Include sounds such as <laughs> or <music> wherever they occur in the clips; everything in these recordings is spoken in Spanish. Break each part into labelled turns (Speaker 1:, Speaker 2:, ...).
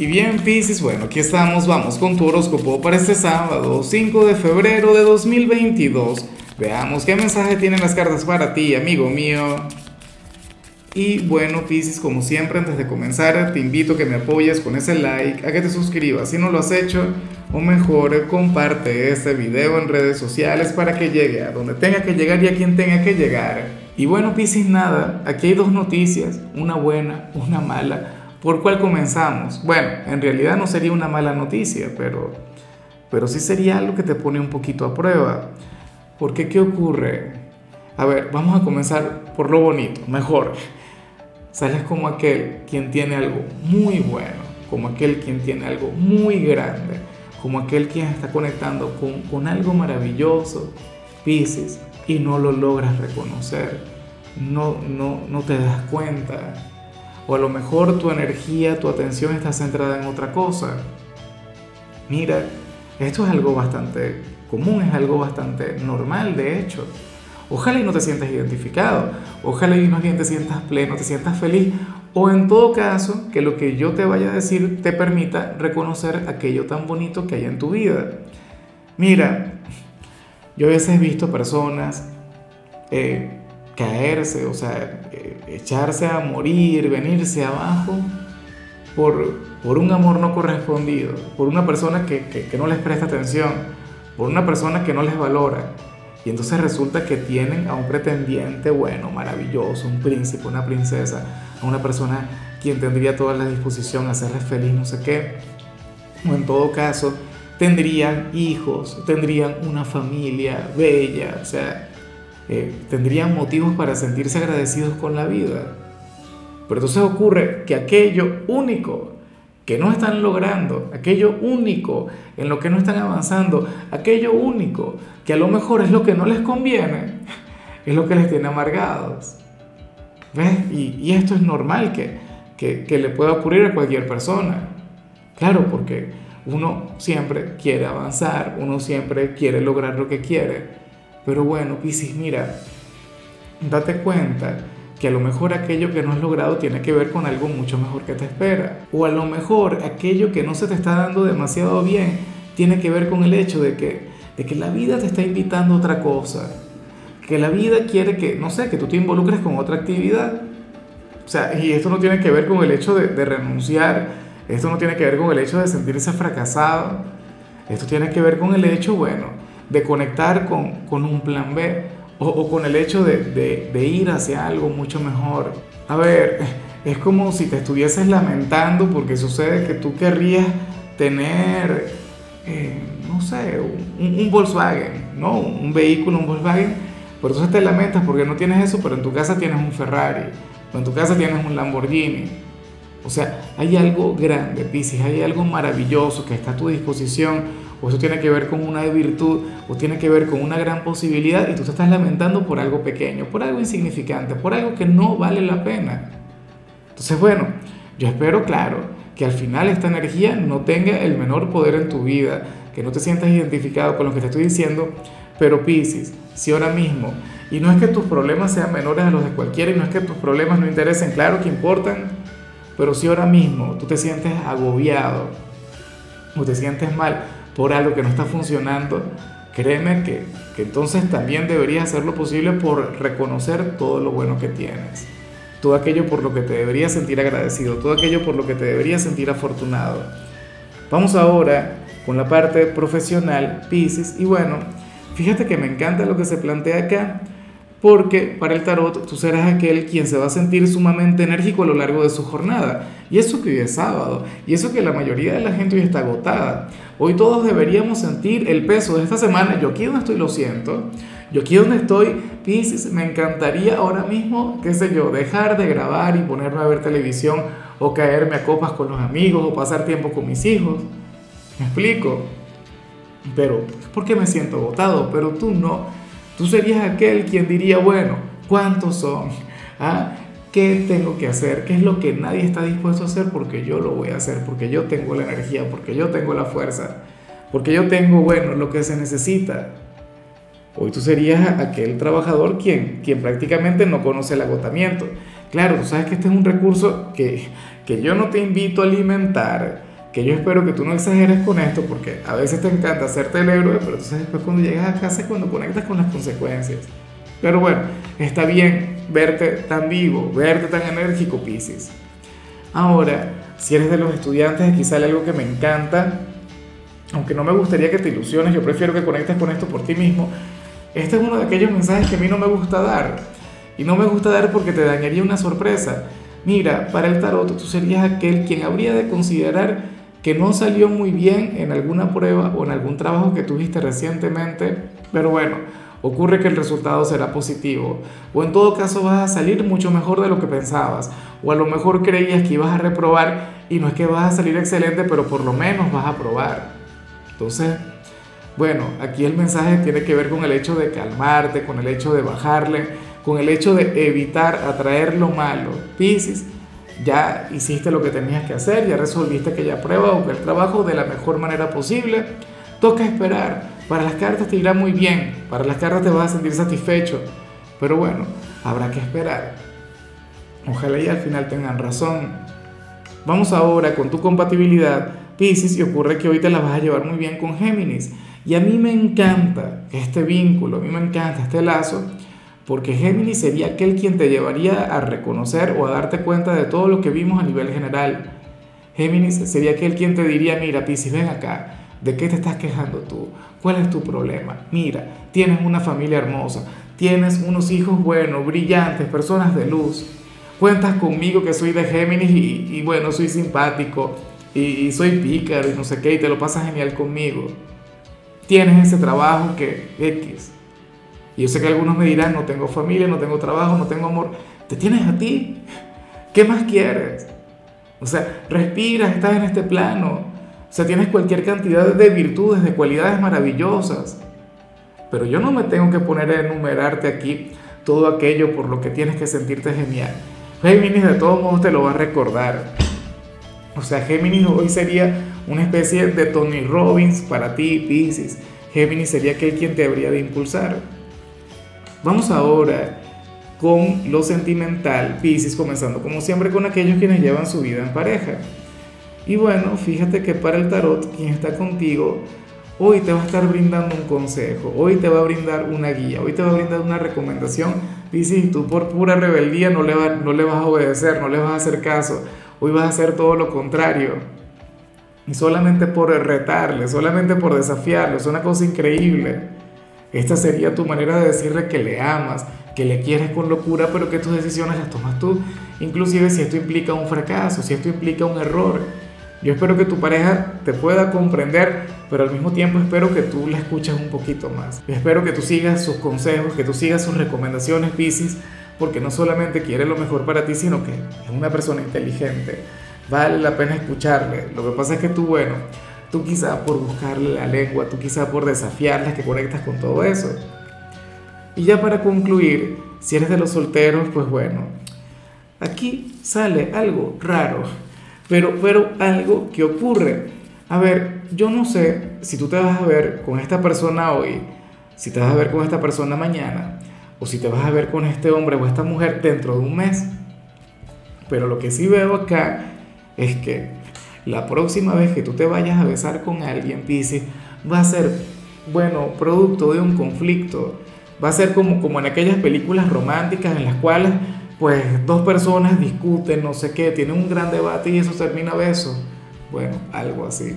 Speaker 1: Y bien, Pisces, bueno, aquí estamos, vamos con tu horóscopo para este sábado, 5 de febrero de 2022. Veamos qué mensaje tienen las cartas para ti, amigo mío. Y bueno, Pisces, como siempre, antes de comenzar, te invito a que me apoyes con ese like, a que te suscribas si no lo has hecho, o mejor, comparte este video en redes sociales para que llegue a donde tenga que llegar y a quien tenga que llegar. Y bueno, Pisces, nada, aquí hay dos noticias, una buena, una mala. ¿Por cuál comenzamos? Bueno, en realidad no sería una mala noticia, pero, pero sí sería algo que te pone un poquito a prueba. Porque ¿qué ocurre? A ver, vamos a comenzar por lo bonito, mejor. Sales como aquel quien tiene algo muy bueno, como aquel quien tiene algo muy grande, como aquel quien está conectando con, con algo maravilloso, Pisces, y no lo logras reconocer, no, no, no te das cuenta o a lo mejor tu energía, tu atención está centrada en otra cosa. Mira, esto es algo bastante común, es algo bastante normal, de hecho. Ojalá y no te sientas identificado, ojalá y más bien te sientas pleno, te sientas feliz, o en todo caso, que lo que yo te vaya a decir te permita reconocer aquello tan bonito que hay en tu vida. Mira, yo a veces he visto personas eh, caerse, o sea, eh, echarse a morir, venirse abajo por, por un amor no correspondido, por una persona que, que, no les presta atención, por una persona que no les valora. Y entonces resulta que tienen a un pretendiente bueno, maravilloso, un príncipe, una princesa, a una persona quien tendría toda la disposición a hacerles feliz, no sé qué. O en todo caso, tendrían hijos, tendrían una familia bella, o sea, eh, tendrían motivos para sentirse agradecidos con la vida. Pero entonces ocurre que aquello único que no están logrando, aquello único en lo que no están avanzando, aquello único que a lo mejor es lo que no les conviene, <laughs> es lo que les tiene amargados. ¿Ves? Y, esto es normal que, que, que le pueda ocurrir a cualquier persona. Claro, porque uno siempre quiere avanzar, uno siempre quiere lograr lo que quiere. Pero bueno, Piscis, mira, date cuenta que a lo mejor aquello que no has logrado tiene que ver con algo mucho mejor que te espera. O a lo mejor aquello que no se te está dando demasiado bien tiene que ver con el hecho de que, de que la vida te está invitando a otra cosa. Que la vida quiere que, no sé, que tú te involucres con otra actividad. O sea, y esto no tiene que ver con el hecho de, de renunciar, esto no tiene que ver con el hecho de sentirse fracasado, esto tiene que ver con el hecho, bueno, de conectar con, con un plan B o, con el hecho de, de, ir hacia algo mucho mejor. A ver, es como si te estuvieses lamentando porque sucede que tú querrías tener, eh, no sé, un, Volkswagen, ¿no? Un vehículo, un Volkswagen, pero entonces te lamentas porque no tienes eso, pero en tu casa tienes un Ferrari, o en tu casa tienes un Lamborghini. O sea, hay algo grande, Pisces, hay algo maravilloso que está a tu disposición o eso tiene que ver con una virtud, o tiene que ver con una gran posibilidad y tú te estás lamentando por algo pequeño, por algo insignificante, por algo que no vale la pena. Entonces, bueno, yo espero, claro, que al final esta energía no tenga el menor poder en tu vida, que no te sientas identificado con lo que te estoy diciendo, pero Piscis, si ahora mismo, y no es que tus problemas sean menores a los de cualquiera, y no es que tus problemas no interesen, claro que importan, pero si ahora mismo tú te sientes agobiado o te sientes mal, por algo que no está funcionando, créeme que, entonces también deberías hacer lo posible por reconocer todo lo bueno que tienes, todo aquello por lo que te deberías sentir agradecido, todo aquello por lo que te deberías sentir afortunado. Vamos ahora con la parte profesional, Pisces, y bueno, fíjate que me encanta lo que se plantea acá porque para el tarot tú serás aquel quien se va a sentir sumamente enérgico a lo largo de su jornada. Y eso que hoy es sábado, y eso que la mayoría de la gente hoy está agotada. Hoy todos deberíamos sentir el peso de esta semana. Yo aquí donde estoy lo siento. Yo aquí donde estoy, Pisces, me encantaría ahora mismo, qué sé yo, dejar de grabar y ponerme a ver televisión o caerme a copas con los amigos o pasar tiempo con mis hijos. ¿Me explico? Pero es porque me siento agotado, pero tú no. Tú serías aquel quien diría, bueno, ¿cuántos son? ¿Ah? ¿Qué tengo que hacer? ¿Qué es lo que nadie está dispuesto a hacer? Porque yo lo voy a hacer, porque yo tengo la energía, porque yo tengo la fuerza, porque yo tengo, bueno, lo que se necesita. Hoy tú serías aquel trabajador quien, quien prácticamente no conoce el agotamiento. Claro, tú sabes que este es un recurso que, que yo no te invito a alimentar, que yo espero que tú no exageres con esto, porque a veces te encanta hacerte el héroe, pero entonces después cuando llegas a casa es cuando conectas con las consecuencias. Pero bueno, está bien verte tan vivo, verte tan enérgico, Piscis. Ahora, si eres de los estudiantes, aquí sale algo que me encanta, aunque no me gustaría que te ilusiones, yo prefiero que conectes con esto por ti mismo. Este es uno de aquellos mensajes que a mí no me gusta dar. Y no me gusta dar porque te dañaría una sorpresa. Mira, para el tarot tú serías aquel quien habría de considerar que no salió muy bien en alguna prueba o en algún trabajo que tuviste recientemente, pero bueno, ocurre que el resultado será positivo, o en todo caso vas a salir mucho mejor de lo que pensabas, o a lo mejor creías que ibas a reprobar y no es que vas a salir excelente, pero por lo menos vas a probar. Entonces, bueno, aquí el mensaje tiene que ver con el hecho de calmarte, con el hecho de bajarle, con el hecho de evitar atraer lo malo. Piscis, ya hiciste lo que tenías que hacer, ya resolviste aquella prueba o el trabajo de la mejor manera posible. Toca esperar para las cartas te irá muy bien, para las cartas te vas a sentir satisfecho, pero bueno, habrá que esperar. Ojalá y al final tengan razón. Vamos ahora con tu compatibilidad, Pisces, y ocurre que hoy te la vas a llevar muy bien con Géminis. Y a mí me encanta este vínculo, a mí me encanta este lazo, porque Géminis sería aquel quien te llevaría a reconocer o a darte cuenta de todo lo que vimos a nivel general. Géminis sería aquel quien te diría, mira, Pisces, ven acá, ¿De qué te estás quejando tú? ¿Cuál es tu problema? Mira, tienes una familia hermosa, tienes unos hijos buenos, brillantes, personas de luz. Cuentas conmigo que soy de Géminis y, bueno, soy simpático y, y, soy pícaro y no sé qué, y te lo pasas genial conmigo. Tienes ese trabajo que X. Y yo sé que algunos me dirán, no tengo familia, no tengo trabajo, no tengo amor. Te tienes a ti. ¿Qué más quieres? O sea, respiras, estás en este plano o sea, tienes cualquier cantidad de virtudes, de cualidades maravillosas. Pero yo no me tengo que poner a enumerarte aquí todo aquello por lo que tienes que sentirte genial. Géminis de todos modos te lo va a recordar. O sea, Géminis hoy sería una especie de Tony Robbins para ti, Pisces. Géminis sería aquel quien te habría de impulsar. Vamos ahora con lo sentimental, Pisces, comenzando como siempre con aquellos quienes llevan su vida en pareja. Y bueno, fíjate que para el tarot, quien está contigo, hoy te va a estar brindando un consejo, hoy te va a brindar una guía, hoy te va a brindar una recomendación. Dice, tú por pura rebeldía no le, no le vas a obedecer, no le vas a hacer caso, hoy vas a hacer todo lo contrario. Y solamente por retarle, solamente por desafiarlo, es una cosa increíble. Esta sería tu manera de decirle que le amas, que le quieres con locura, pero que tus decisiones las tomas tú. Inclusive si esto implica un fracaso, si esto implica un error, yo espero que tu pareja te pueda comprender, pero al mismo tiempo espero que tú la escuches un poquito más. espero que tú sigas sus consejos, que tú sigas sus recomendaciones, Pisces, porque no solamente quiere lo mejor para ti, sino que es una persona inteligente. Vale la pena escucharle. Lo que pasa es que tú, bueno, tú quizá por buscarle la lengua, tú quizá por desafiarla, que conectas con todo eso. Y ya para concluir, si eres de los solteros, pues bueno, aquí sale algo raro. Pero, pero algo que ocurre. A ver, yo no sé si tú te vas a ver con esta persona hoy, si te vas a ver con esta persona mañana, o si te vas a ver con este hombre o esta mujer dentro de un mes. Pero lo que sí veo acá es que la próxima vez que tú te vayas a besar con alguien, Pisces, va a ser, bueno, producto de un conflicto. Va a ser como, como en aquellas películas románticas en las cuales pues dos personas discuten, no sé qué, tienen un gran debate y eso termina beso. Bueno, algo así.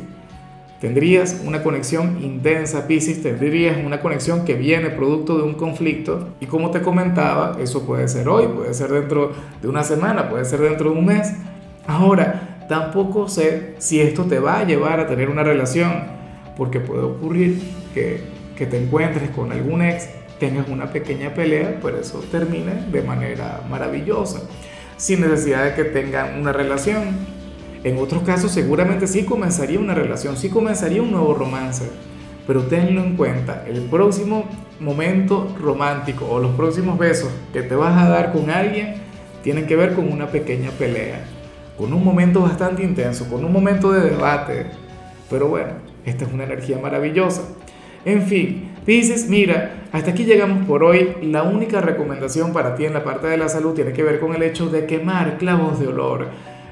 Speaker 1: Tendrías una conexión intensa, Pisces, tendrías una conexión que viene producto de un conflicto y como te comentaba, eso puede ser hoy, puede ser dentro de una semana, puede ser dentro de un mes. Ahora, tampoco sé si esto te va a llevar a tener una relación, porque puede ocurrir que, te encuentres con algún ex tengas una pequeña pelea, pero eso termine de manera maravillosa, sin necesidad de que tengan una relación. En otros casos seguramente sí comenzaría una relación, sí comenzaría un nuevo romance, pero tenlo en cuenta, el próximo momento romántico o los próximos besos que te vas a dar con alguien tienen que ver con una pequeña pelea, con un momento bastante intenso, con un momento de debate. Pero bueno, esta es una energía maravillosa. En fin, dices, mira, hasta aquí llegamos por hoy. La única recomendación para ti en la parte de la salud tiene que ver con el hecho de quemar clavos de olor.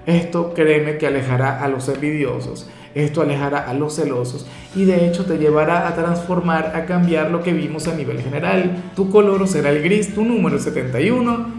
Speaker 1: Esto créeme que alejará a los envidiosos, esto alejará a los celosos y de hecho te llevará a transformar, a cambiar lo que vimos a nivel general. Tu color será el gris, tu número es 71.